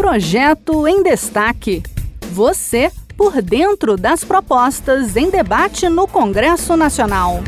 Projeto em Destaque. Você por dentro das propostas em debate no Congresso Nacional.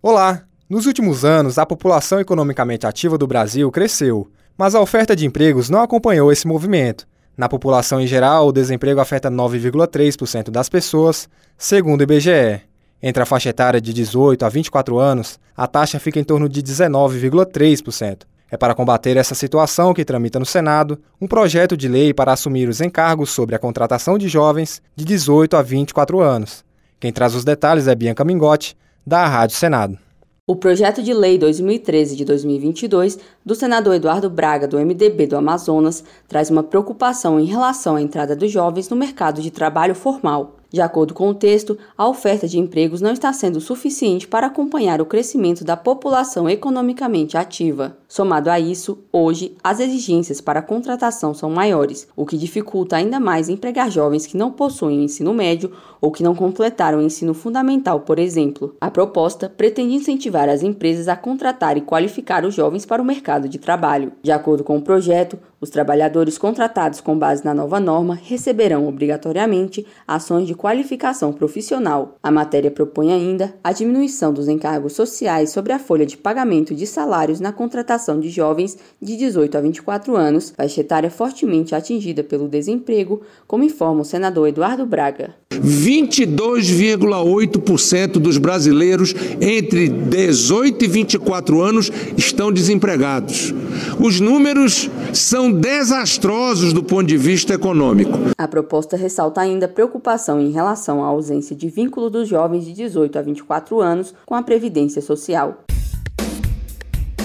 Olá! Nos últimos anos, a população economicamente ativa do Brasil cresceu, mas a oferta de empregos não acompanhou esse movimento. Na população em geral, o desemprego afeta 9,3% das pessoas, segundo o IBGE. Entre a faixa etária de 18 a 24 anos, a taxa fica em torno de 19,3%. É para combater essa situação que tramita no Senado um projeto de lei para assumir os encargos sobre a contratação de jovens de 18 a 24 anos. Quem traz os detalhes é Bianca Mingotti, da Rádio Senado. O projeto de lei 2013 de 2022 do senador Eduardo Braga, do MDB do Amazonas, traz uma preocupação em relação à entrada dos jovens no mercado de trabalho formal. De acordo com o texto, a oferta de empregos não está sendo suficiente para acompanhar o crescimento da população economicamente ativa. Somado a isso, hoje, as exigências para a contratação são maiores, o que dificulta ainda mais empregar jovens que não possuem o ensino médio ou que não completaram o ensino fundamental, por exemplo. A proposta pretende incentivar as empresas a contratar e qualificar os jovens para o mercado de trabalho. De acordo com o projeto, os trabalhadores contratados com base na nova norma receberão obrigatoriamente ações de qualificação profissional. A matéria propõe ainda a diminuição dos encargos sociais sobre a folha de pagamento de salários na contratação de jovens de 18 a 24 anos, faixa etária fortemente atingida pelo desemprego, como informa o senador Eduardo Braga. 22,8% dos brasileiros entre 18 e 24 anos estão desempregados. Os números são desastrosos do ponto de vista econômico. A proposta ressalta ainda preocupação em relação à ausência de vínculo dos jovens de 18 a 24 anos com a Previdência Social.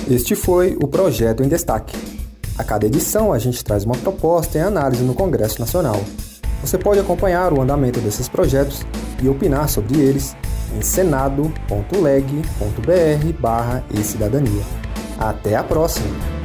Este foi o Projeto em Destaque. A cada edição, a gente traz uma proposta em análise no Congresso Nacional. Você pode acompanhar o andamento desses projetos e opinar sobre eles em senado.leg.br/e-cidadania. Até a próxima!